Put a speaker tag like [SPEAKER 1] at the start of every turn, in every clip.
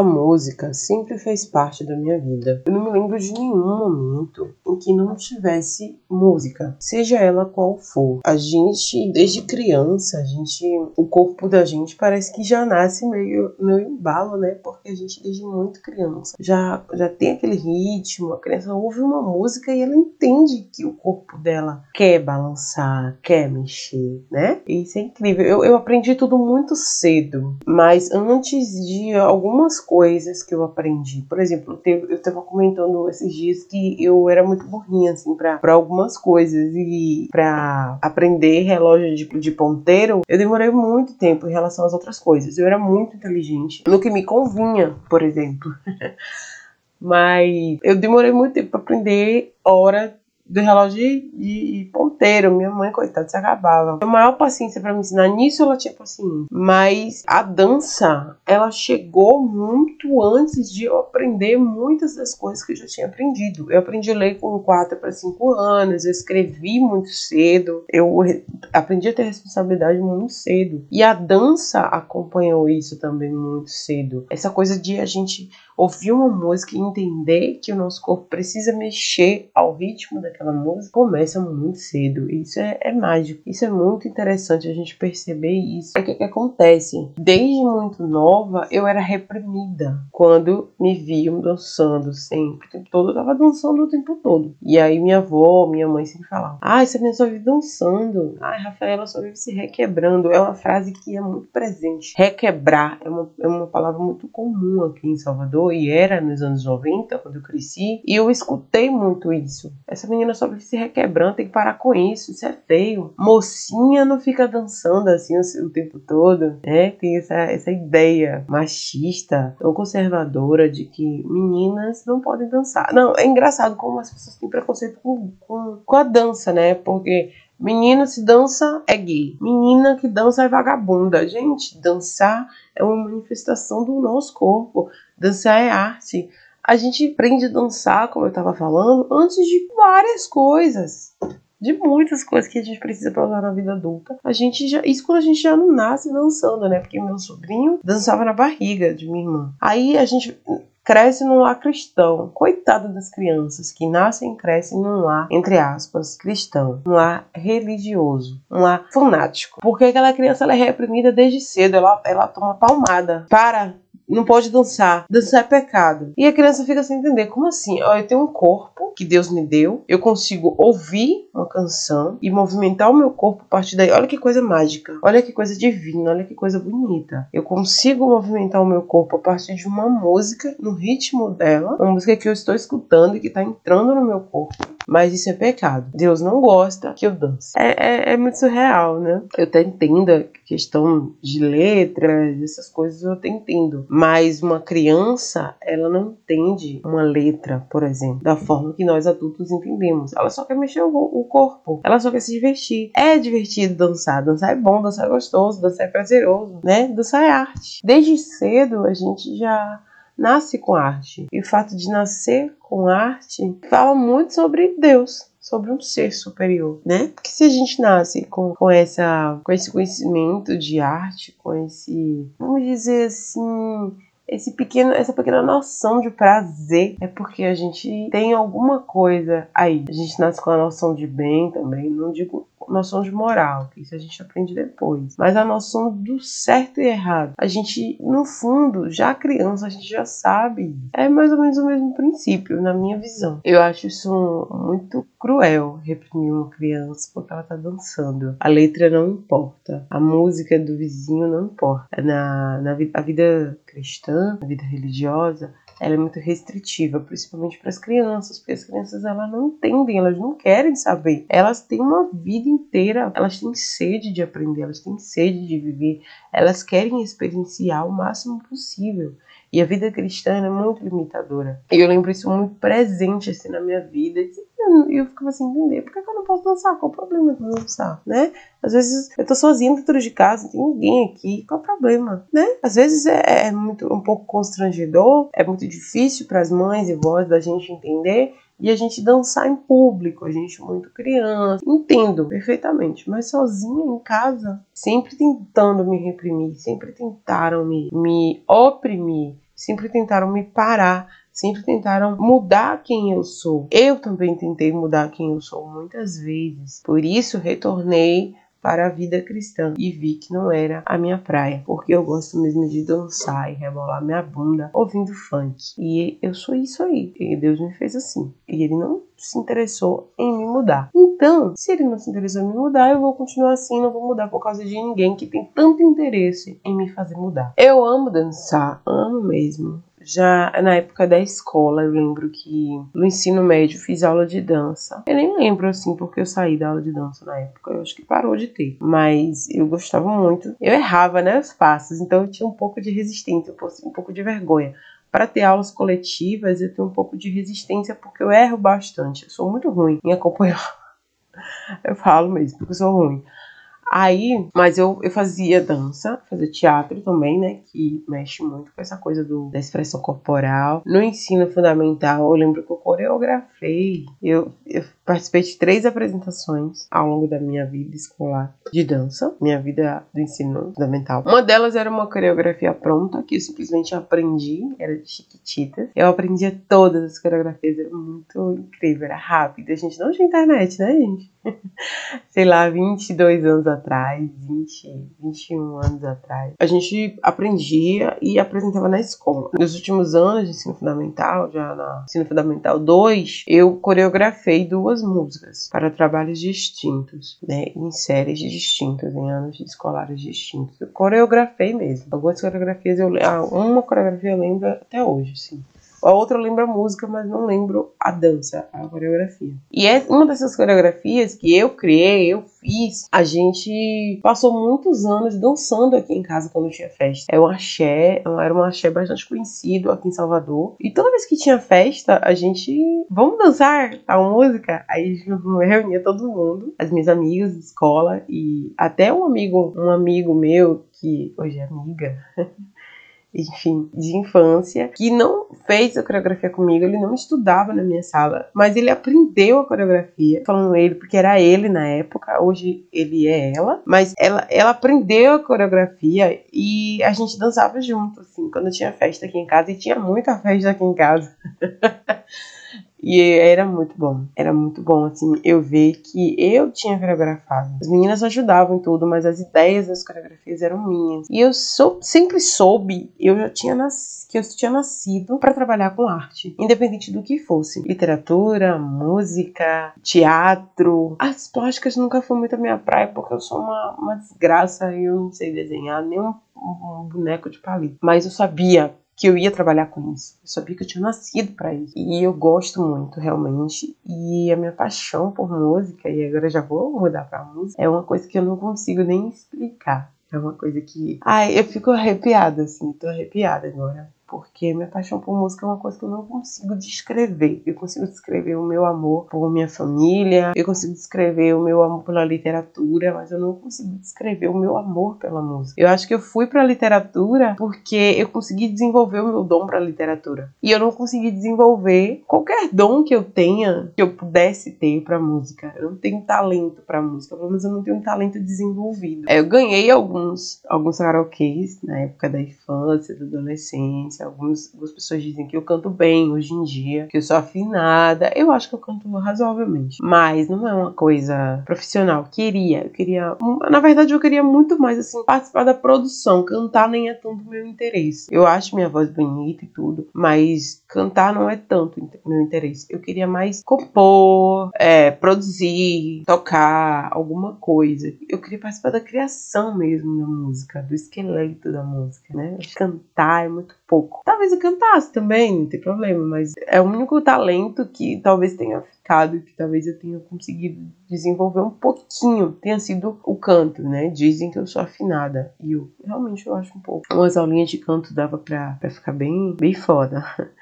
[SPEAKER 1] A música sempre fez parte da minha vida. Eu não me lembro de nenhum momento em que não tivesse música, seja ela qual for. A gente, desde criança, a gente, o corpo da gente parece que já nasce meio no embalo, né? Porque a gente desde muito criança já já tem aquele ritmo, a criança ouve uma música e ela entende que o corpo dela quer balançar, quer mexer, né? Isso é incrível. Eu, eu aprendi tudo muito cedo, mas antes de algumas coisas que eu aprendi. Por exemplo, eu estava comentando esses dias que eu era muito burrinha, assim, para algumas coisas. E para aprender relógio de, de ponteiro, eu demorei muito tempo em relação às outras coisas. Eu era muito inteligente no que me convinha, por exemplo. Mas eu demorei muito tempo para aprender hora do relógio de, de, ponteiro. Minha mãe, coitada, se acabava. A maior paciência para me ensinar nisso, ela tinha paciência. Mas a dança, ela chegou muito antes de eu aprender muitas das coisas que eu já tinha aprendido. Eu aprendi a ler com 4 para 5 anos, eu escrevi muito cedo, eu aprendi a ter responsabilidade muito cedo. E a dança acompanhou isso também muito cedo. Essa coisa de a gente ouvir uma música e entender que o nosso corpo precisa mexer ao ritmo daquela música começa muito cedo. Isso é, é mágico. Isso é muito interessante a gente perceber isso. O que, que acontece? Desde muito nova, eu era reprimida quando me viam dançando sempre. O tempo todo eu tava dançando o tempo todo. E aí minha avó, minha mãe sempre falavam: Ai, essa menina só vive dançando. Ai, Rafaela só vive se requebrando. É uma frase que é muito presente. Requebrar é uma, é uma palavra muito comum aqui em Salvador e era nos anos 90, quando eu cresci, e eu escutei muito isso. Essa menina só vive se requebrando, tem que parar com isso, isso é feio. Mocinha não fica dançando assim o, o tempo todo, né? Tem essa, essa ideia machista, tão conservadora de que meninas não podem dançar. Não, é engraçado como as pessoas têm preconceito com, com, com a dança, né? Porque Menino se dança é gay. Menina que dança é vagabunda. Gente, dançar é uma manifestação do nosso corpo. Dançar é arte. A gente aprende a dançar, como eu estava falando, antes de várias coisas. De muitas coisas que a gente precisa para usar na vida adulta. A gente já. Isso quando a gente já não nasce dançando, né? Porque meu sobrinho dançava na barriga de minha irmã. Aí a gente cresce num lar cristão. Coitada das crianças que nascem e crescem num lar, entre aspas, cristão. Um lar religioso. Um lar fanático. Porque aquela criança ela é reprimida desde cedo. Ela, ela toma palmada. Para não pode dançar. Dançar é pecado. E a criança fica sem entender. Como assim? Ó, eu tenho um corpo que Deus me deu. Eu consigo ouvir uma canção e movimentar o meu corpo a partir daí. Olha que coisa mágica. Olha que coisa divina. Olha que coisa bonita. Eu consigo movimentar o meu corpo a partir de uma música, no ritmo dela. Uma música que eu estou escutando e que está entrando no meu corpo. Mas isso é pecado. Deus não gosta que eu dance. É, é, é muito surreal, né? Eu até entendo a questão de letras, essas coisas eu até entendo mas uma criança, ela não entende uma letra, por exemplo, da forma que nós adultos entendemos. Ela só quer mexer o, o corpo, ela só quer se divertir. É divertido dançar, dançar é bom, dançar é gostoso, dançar é prazeroso, né? Dançar é arte. Desde cedo a gente já nasce com arte. E o fato de nascer com arte fala muito sobre Deus sobre um ser superior, né? Porque se a gente nasce com, com, essa, com esse conhecimento de arte, com esse, vamos dizer assim, esse pequeno, essa pequena noção de prazer é porque a gente tem alguma coisa aí. A gente nasce com a noção de bem também, não digo noção de moral, que isso a gente aprende depois, mas a noção do certo e errado. A gente, no fundo, já criança, a gente já sabe. É mais ou menos o mesmo princípio, na minha visão. Eu acho isso muito cruel, reprimir uma criança porque ela tá dançando. A letra não importa, a música do vizinho não importa. Na, na a vida cristã, a vida religiosa, ela é muito restritiva, principalmente para as crianças, porque as crianças elas não entendem, elas não querem saber. Elas têm uma vida inteira, elas têm sede de aprender, elas têm sede de viver, elas querem experienciar o máximo possível. E a vida cristã é muito limitadora. E eu lembro isso muito presente assim na minha vida. E eu, eu ficava assim, entender, por que, eu não posso dançar? Qual o problema de dançar, né? Às vezes eu tô sozinha dentro de casa, não tem ninguém aqui, qual o problema, né? Às vezes é, é muito um pouco constrangedor, é muito difícil para as mães e vós da gente entender e a gente dançar em público, a gente muito criança. Entendo perfeitamente, mas sozinha em casa, sempre tentando me reprimir, sempre tentaram me, me oprimir sempre tentaram me parar, sempre tentaram mudar quem eu sou. Eu também tentei mudar quem eu sou muitas vezes. Por isso retornei para a vida cristã e vi que não era a minha praia, porque eu gosto mesmo de dançar e rebolar minha bunda ouvindo funk. E eu sou isso aí. E Deus me fez assim. E ele não se interessou em me mudar. Então, se ele não se interessou em me mudar, eu vou continuar assim, não vou mudar por causa de ninguém que tem tanto interesse em me fazer mudar. Eu amo dançar, amo mesmo. Já na época da escola, eu lembro que no ensino médio fiz aula de dança. Eu nem lembro assim porque eu saí da aula de dança na época. Eu acho que parou de ter. Mas eu gostava muito. Eu errava, né, os passos, então eu tinha um pouco de resistência, um pouco de vergonha. Para ter aulas coletivas, eu tenho um pouco de resistência porque eu erro bastante. Eu sou muito ruim em acompanhar. Eu falo mesmo, porque eu sou ruim. Aí, mas eu, eu fazia dança, fazia teatro também, né? Que mexe muito com essa coisa do, da expressão corporal. No ensino fundamental, eu lembro que eu coreografei. Eu, eu participei de três apresentações ao longo da minha vida escolar de dança, minha vida do ensino fundamental. Uma delas era uma coreografia pronta, que eu simplesmente aprendi, era de Chiquititas. Eu aprendia todas as coreografias, era muito incrível, era rápido. A gente não tinha internet, né, gente? Sei lá, 22 anos atrás, 20, 21 anos atrás. A gente aprendia e apresentava na escola. Nos últimos anos de ensino fundamental, já na ensino fundamental 2, eu coreografei duas músicas para trabalhos distintos, né? Em séries distintas, em anos escolares distintos. Eu coreografei mesmo. Algumas coreografias eu ah, uma coreografia eu lembro até hoje, sim. A outra eu lembro a música, mas não lembro a dança, a coreografia. E é uma dessas coreografias que eu criei, eu fiz. A gente passou muitos anos dançando aqui em casa quando tinha festa. É um axé, era um axé bastante conhecido aqui em Salvador. E toda vez que tinha festa, a gente. Vamos dançar a música? Aí reunia todo mundo, as minhas amigas de escola e até um amigo, um amigo meu que hoje é amiga. enfim, de infância, que não fez a coreografia comigo, ele não estudava na minha sala, mas ele aprendeu a coreografia, falando ele, porque era ele na época, hoje ele é ela, mas ela, ela aprendeu a coreografia e a gente dançava junto, assim, quando tinha festa aqui em casa, e tinha muita festa aqui em casa. E era muito bom. Era muito bom, assim, eu ver que eu tinha coreografado. As meninas ajudavam em tudo, mas as ideias das coreografias eram minhas. E eu sou, sempre soube, eu já tinha que eu tinha nascido para trabalhar com arte, independente do que fosse. Literatura, música, teatro. As plásticas nunca foi muito a minha praia, porque eu sou uma, uma desgraça eu não sei desenhar nem um, um boneco de palito. Mas eu sabia que eu ia trabalhar com isso. Eu sabia que eu tinha nascido para isso. E eu gosto muito, realmente. E a minha paixão por música, e agora já vou mudar pra música, é uma coisa que eu não consigo nem explicar. É uma coisa que. Ai, eu fico arrepiada, assim, tô arrepiada agora porque minha paixão por música é uma coisa que eu não consigo descrever. Eu consigo descrever o meu amor por minha família, eu consigo descrever o meu amor pela literatura, mas eu não consigo descrever o meu amor pela música. Eu acho que eu fui para a literatura porque eu consegui desenvolver o meu dom para a literatura. E eu não consegui desenvolver qualquer dom que eu tenha, que eu pudesse ter para música. Eu não tenho talento para música, pelo menos eu não tenho um talento desenvolvido. Eu ganhei alguns alguns karaokês na época da infância, da adolescência, Algumas, algumas pessoas dizem que eu canto bem hoje em dia, que eu sou afinada. Eu acho que eu canto razoavelmente. Mas não é uma coisa profissional. Queria, eu queria. Na verdade, eu queria muito mais assim participar da produção. Cantar nem é tanto meu interesse. Eu acho minha voz bonita e tudo, mas cantar não é tanto meu interesse. Eu queria mais compor, é, produzir, tocar alguma coisa. Eu queria participar da criação mesmo da música, do esqueleto da música, né? Cantar é muito pouco. Talvez eu cantasse também, não tem problema, mas é o único talento que talvez tenha ficado que talvez eu tenha conseguido desenvolver um pouquinho, tenha sido o canto, né? Dizem que eu sou afinada e eu realmente eu acho um pouco. Umas aulinhas de canto dava pra, pra ficar bem, bem foda.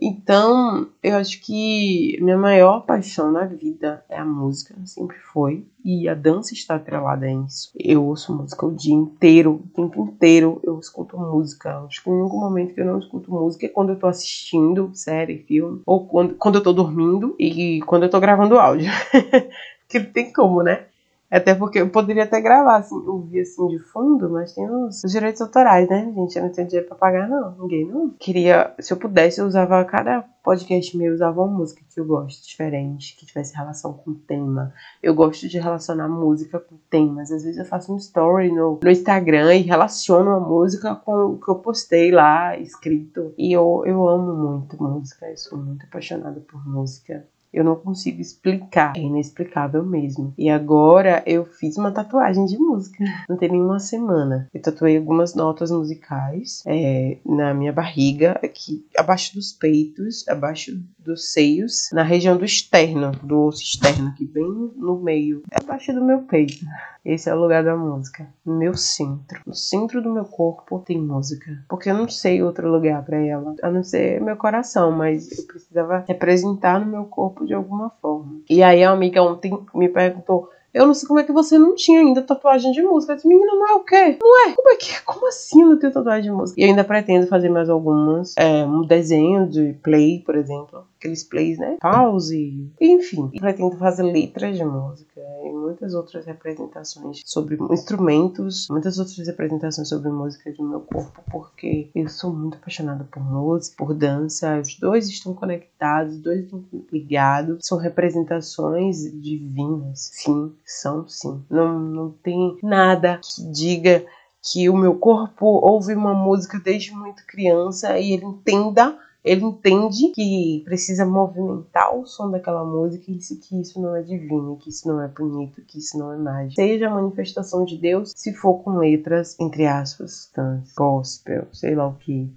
[SPEAKER 1] Então, eu acho que minha maior paixão na vida é a música, sempre foi. E a dança está atrelada a isso. Eu ouço música o dia inteiro, o tempo inteiro eu escuto música. Acho que o único momento que eu não escuto música é quando eu tô assistindo série, filme, ou quando, quando eu tô dormindo e quando eu tô gravando áudio. Porque não tem como, né? Até porque eu poderia até gravar, assim, ouvir assim de fundo, mas tem os, os direitos autorais, né, gente? Eu não tenho dinheiro pra pagar, não. Ninguém não. Queria, se eu pudesse, eu usava cada podcast meu, eu usava uma música que eu gosto, diferente, que tivesse relação com o tema. Eu gosto de relacionar música com temas. Às vezes eu faço um story no, no Instagram e relaciono a música com o que eu postei lá, escrito. E eu, eu amo muito música, eu sou muito apaixonada por música. Eu não consigo explicar. É inexplicável mesmo. E agora eu fiz uma tatuagem de música. Não tem nenhuma semana. Eu tatuei algumas notas musicais é, na minha barriga, aqui abaixo dos peitos, abaixo dos seios, na região do externo, do osso externo, aqui bem no meio, abaixo do meu peito. Esse é o lugar da música, no meu centro. No centro do meu corpo tem música, porque eu não sei outro lugar para ela, a não ser meu coração, mas eu precisava representar no meu corpo de alguma forma. E aí a amiga ontem me perguntou eu não sei como é que você não tinha ainda tatuagem de música. Eu disse, menina, não é o quê? Não é? Como é que Como assim não tem tatuagem de música? E eu ainda pretendo fazer mais algumas. É, um desenho de play, por exemplo. Aqueles plays, né? Pause. Enfim. Pretendo fazer letras de música. E muitas outras representações sobre instrumentos. Muitas outras representações sobre música do meu corpo. Porque eu sou muito apaixonada por música, por dança. Os dois estão conectados, os dois estão ligados. São representações divinas. Sim são sim. Não, não tem nada que diga que o meu corpo ouve uma música desde muito criança e ele entenda ele entende que precisa movimentar o som daquela música e isso, que isso não é divino, que isso não é bonito, que isso não é mágico. Seja a manifestação de Deus, se for com letras, entre aspas, gospel, sei lá o que.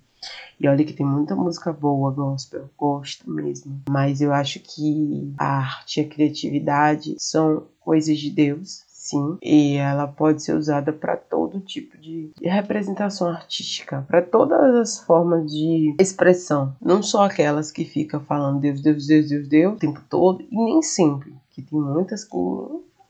[SPEAKER 1] E olha que tem muita música boa gospel, gosto mesmo. Mas eu acho que a arte e a criatividade são coisas de Deus, sim, e ela pode ser usada para todo tipo de representação artística, para todas as formas de expressão, não só aquelas que ficam falando Deus, Deus, Deus, Deus, Deus o tempo todo, e nem sempre, que tem muitas que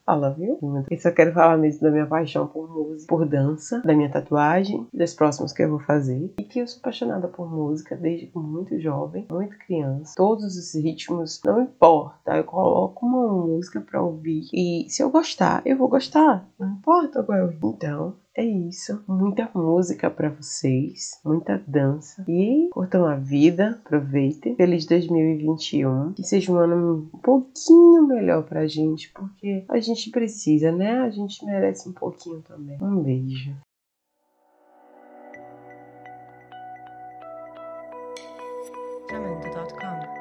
[SPEAKER 1] fala, viu? Eu só quero falar mesmo da minha paixão por música, por dança, da minha tatuagem, das próximas que eu vou fazer. E que eu sou apaixonada por música desde muito jovem, muito criança. Todos os ritmos, não importa. Eu coloco uma música pra ouvir. E se eu gostar, eu vou gostar. Não importa qual é o ritmo. Então, é isso. Muita música para vocês, muita dança. E curtam a vida, aproveitem. Feliz 2021. Que seja um ano um pouquinho melhor pra gente, porque a gente precisa, né? A gente merece um pouquinho também. Um beijo. Jamendo.com